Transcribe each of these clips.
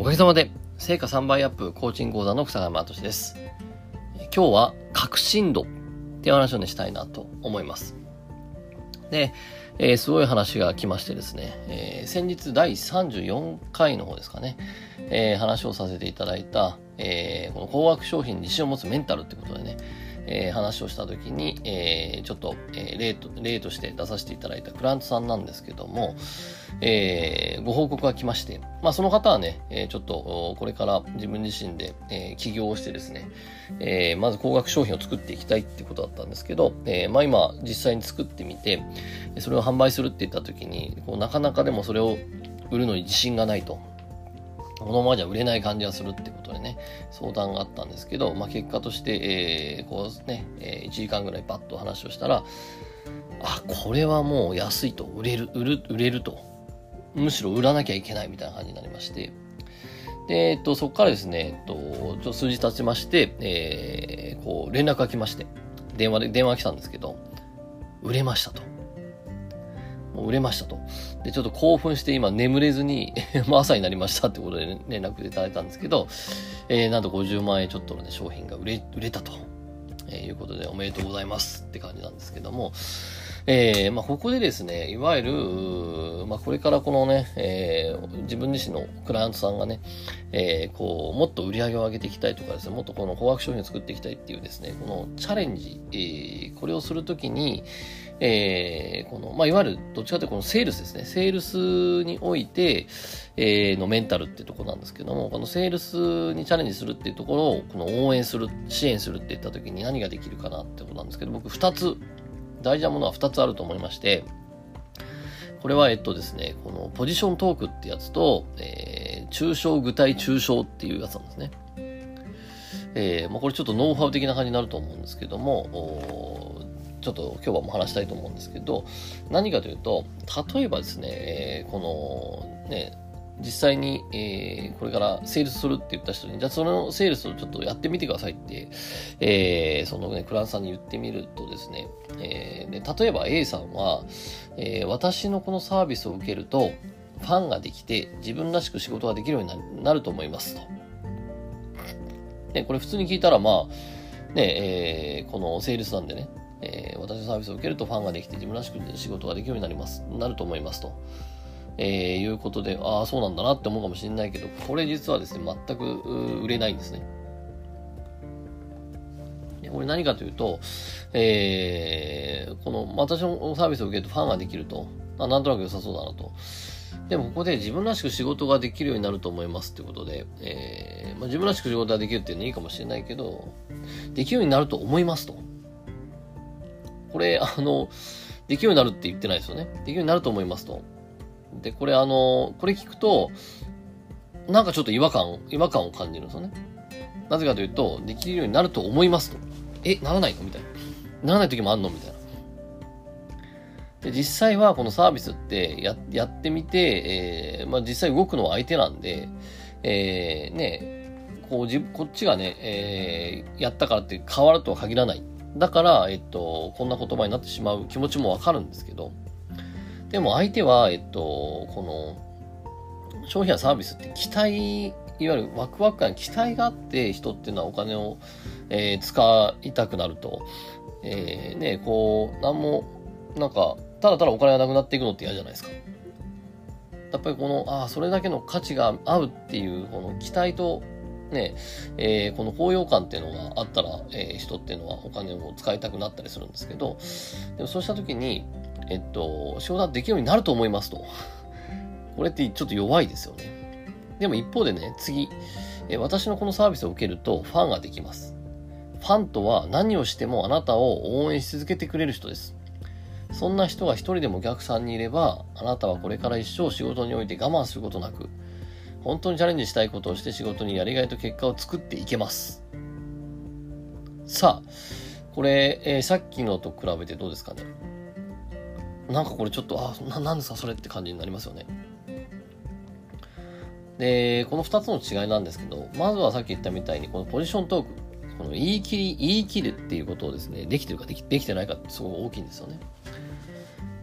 おかげさまで、成果3倍アップコーチング講座の草山敏です。今日は、革新度っていう話をね、したいなと思います。で、えー、すごい話が来ましてですね、えー、先日第34回の方ですかね、えー、話をさせていただいた、え、この高額商品に自信を持つメンタルってことでね、えー、話をした時に、えー、ちょっと、えー、例と、例として出させていただいたクラントさんなんですけども、えー、ご報告が来まして、まあその方はね、えー、ちょっとこれから自分自身で、えー、起業をしてですね、えー、まず高額商品を作っていきたいってことだったんですけど、えー、まあ今実際に作ってみて、それを販売するって言った時に、こうなかなかでもそれを売るのに自信がないと。このままじゃ売れない感じがするってことでね、相談があったんですけど、まあ、結果として、えー、こうね、えー、1時間ぐらいパッと話をしたら、あ、これはもう安いと、売れる、売る、売れると。むしろ売らなきゃいけないみたいな感じになりまして、で、えっと、そこからですね、えっと、ちょっと数日経ちまして、えー、こう、連絡が来まして、電話で、電話が来たんですけど、売れましたと。もう売れましたと。で、ちょっと興奮して今眠れずに もう朝になりましたってことで、ね、連絡いただいたんですけど、えー、なんと50万円ちょっとのね、商品が売れ、売れたと、えー、いうことでおめでとうございますって感じなんですけども、えー、まあ、ここでですね、いわゆる、まあ、これからこのね、えー、自分自身のクライアントさんがね、えー、こう、もっと売り上げを上げていきたいとかですね、もっとこの高額商品を作っていきたいっていうですね、このチャレンジ、えー、これをするときに、えー、この、まあ、いわゆる、どっちかというとこのセールスですね。セールスにおいて、えー、のメンタルっていうところなんですけども、このセールスにチャレンジするっていうところを、この応援する、支援するって言った時に何ができるかなってことなんですけど、僕二つ、大事なものは二つあると思いまして、これは、えっとですね、このポジショントークってやつと、えー、抽象具体抽象っていうやつなんですね。えー、まあ、これちょっとノウハウ的な感じになると思うんですけども、ちょっと今日はもう話したいと思うんですけど、何かというと、例えばですね、えー、この、ね、実際に、えー、これからセールスするって言った人に、じゃあそのセールスをちょっとやってみてくださいって、えー、そのね、クランさんに言ってみるとですね、えー、で例えば A さんは、えー、私のこのサービスを受けると、ファンができて自分らしく仕事ができるようになると思いますと。で、これ普通に聞いたら、まあ、ね、えー、このセールスなんでね、えー、私のサービスを受けるとファンができて自分らしく仕事ができるようになります、なると思いますと。えー、いうことで、ああ、そうなんだなって思うかもしれないけど、これ実はですね、全く売れないんですね。これ何かというと、えー、この私のサービスを受けるとファンができると、あなんとなく良さそうだなと。でもここで自分らしく仕事ができるようになると思いますってことで、えーまあ、自分らしく仕事ができるっていうのはいいかもしれないけど、できるようになると思いますと。これ、あの、できるようになるって言ってないですよね。できるようになると思いますと。で、これあの、これ聞くと、なんかちょっと違和感、違和感を感じるんですよね。なぜかというと、できるようになると思いますと。え、ならないの？みたいな。ならない時もあんの？みたいな。で、実際はこのサービスってややってみて、えー、まあ実際動くのは相手なんで、えー、ね、こうじ、こっちがね、えー、やったからって変わるとは限らない。だから、えっと、こんな言葉になってしまう気持ちもわかるんですけど、でも相手は、えっと、この、商品やサービスって期待、いわゆるワクワク感、期待があって人っていうのはお金を、えー、使いたくなると、えー、ね、こう、なんも、なんか、ただただお金がなくなっていくのって嫌じゃないですか。やっぱりこの、ああ、それだけの価値が合うっていう、この期待とね、えー、この高揚感っていうのがあったら、えー、人っていうのはお金を使いたくなったりするんですけど、でもそうした時に、えっと、仕事ができるようになると思いますと。これってちょっと弱いですよね。でも一方でね、次、えー、私のこのサービスを受けるとファンができます。ファンとは何をしてもあなたを応援し続けてくれる人です。そんな人が一人でもお客さんにいれば、あなたはこれから一生仕事において我慢することなく、本当にチャレンジしたいことをして仕事にやりがいと結果を作っていけます。さあ、これ、えー、さっきのと比べてどうですかね？なんかこれちょっと、あ、な、なんですか？それって感じになりますよね。で、この2つの違いなんですけど、まずはさっき言ったみたいに、このポジショントーク、この言い切り、言い切るっていうことをですね、できてるかできできてないかってすごく大きいんですよね。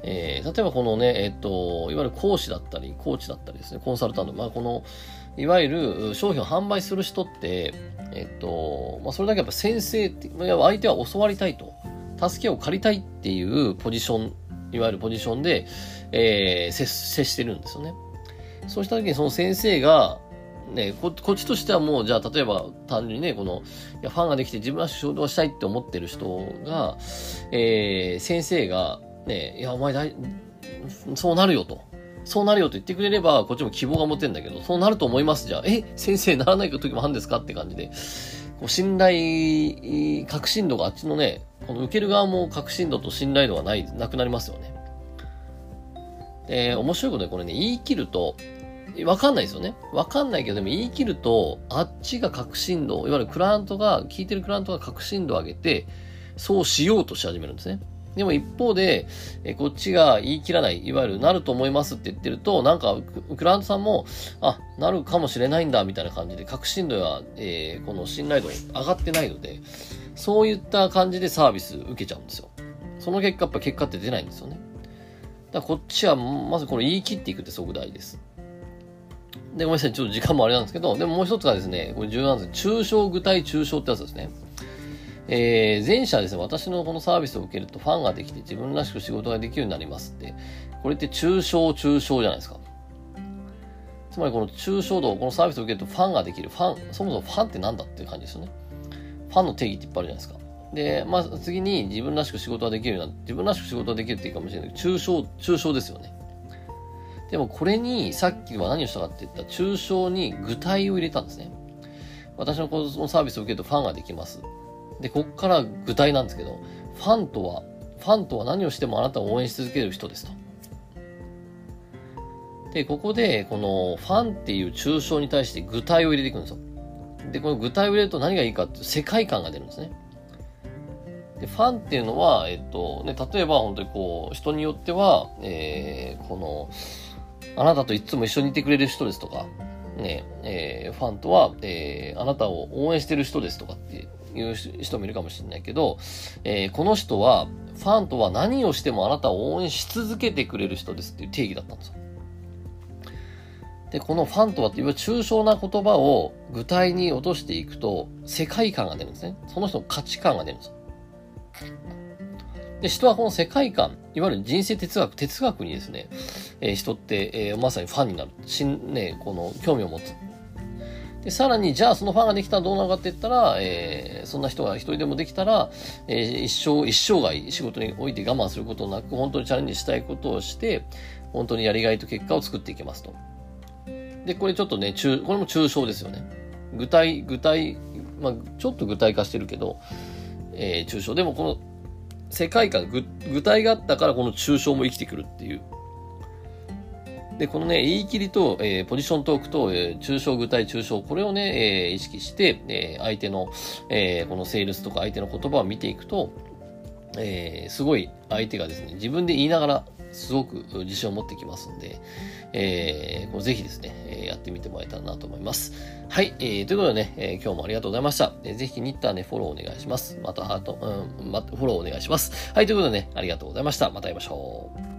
えー、例えばこのね、えっ、と、いわゆる講師だったり、コーチだったりですね、コンサルタント、まあこの、いわゆる商品を販売する人って、えっ、と、まあそれだけやっぱ先生って、相手は教わりたいと、助けを借りたいっていうポジション、いわゆるポジションで、えー、接接してるんですよね。そうした時にその先生が、ね、ここっちとしてはもう、じゃあ、例えば、単純にね、この、いや、ファンができて自分は仕事をしたいって思ってる人が、えー、先生が、ねえ、いや、お前大、そうなるよと。そうなるよと言ってくれれば、こっちも希望が持てんだけど、そうなると思いますじゃあ、え、先生ならない時もあるんですかって感じで、こう信頼、確信度があっちのね、この受ける側も確信度と信頼度がない、なくなりますよね。で、面白いことでこれね、言い切ると、わかんないですよね。わかんないけど、でも言い切ると、あっちが確信度、いわゆるクライアントが、聞いてるクライアントが確信度を上げて、そうしようとし始めるんですね。でも一方で、えこっちが言い切らない、いわゆるなると思いますって言ってると、なんかウ、クライアントさんも、あ、なるかもしれないんだ、みたいな感じで、確信度や、えー、この信頼度上がってないので、そういった感じでサービス受けちゃうんですよ。その結果、やっぱ結果って出ないんですよね。だからこっちは、まずこの言い切っていくってすごく大事です。で、ごめんなさい。ちょっと時間もあれなんですけど、でももう一つがですね、これ重要なんです。抽象具体抽象ってやつですね。えー、前者ですね、私のこのサービスを受けるとファンができて自分らしく仕事ができるようになりますって、これって抽象抽象じゃないですか。つまりこの抽象度、このサービスを受けるとファンができる。ファン、そもそもファンって何だっていう感じですよね。ファンの定義っていっぱいあるじゃないですか。で、まあ、次に自分らしく仕事ができるような、自分らしく仕事ができるっていうかもしれないけど、抽象、抽象ですよね。でもこれに、さっきは何をしたかって言ったら、抽象に具体を入れたんですね。私のこのサービスを受けるとファンができます。で、こっから具体なんですけど、ファンとは、ファンとは何をしてもあなたを応援し続ける人ですと。で、ここで、このファンっていう抽象に対して具体を入れていくんですよ。で、この具体を入れると何がいいかっていう世界観が出るんですね。で、ファンっていうのは、えっと、ね、例えば本当にこう、人によっては、えー、この、あなたといつも一緒にいてくれる人ですとか、ね、えー、ファンとは、えー、あなたを応援してる人ですとかっていう人もいるかもしれないけど、えー、この人は、ファンとは何をしてもあなたを応援し続けてくれる人ですっていう定義だったんですよ。で、このファンとはっていう抽象な言葉を具体に落としていくと、世界観が出るんですね。その人の価値観が出るんですよ。で、人はこの世界観、いわゆる人生哲学、哲学にですね、えー、人って、えー、まさにファンになる。しん、ね、この興味を持つ。で、さらに、じゃあそのファンができたらどうなるかって言ったら、えー、そんな人が一人でもできたら、えー、一生、一生涯仕事において我慢することなく、本当にチャレンジしたいことをして、本当にやりがいと結果を作っていけますと。で、これちょっとね、中、これも抽象ですよね。具体、具体、まあ、ちょっと具体化してるけど、えー、抽象。でもこの世界観、具体があったからこの抽象も生きてくるっていう。で、このね、言い切りと、えー、ポジショントークと、えー、抽象、具体、抽象、これをね、えー、意識して、えー、相手の、えー、このセールスとか相手の言葉を見ていくと、えー、すごい相手がですね、自分で言いながら、すごく自信を持ってきますんで、えー、これぜひですね、えやってみてもらえたらなと思います。はい、えー、ということでね、えー、今日もありがとうございました。えー、ぜひニッターね、フォローお願いします。またハート、うん、ま、フォローお願いします。はい、ということでね、ありがとうございました。また会いましょう。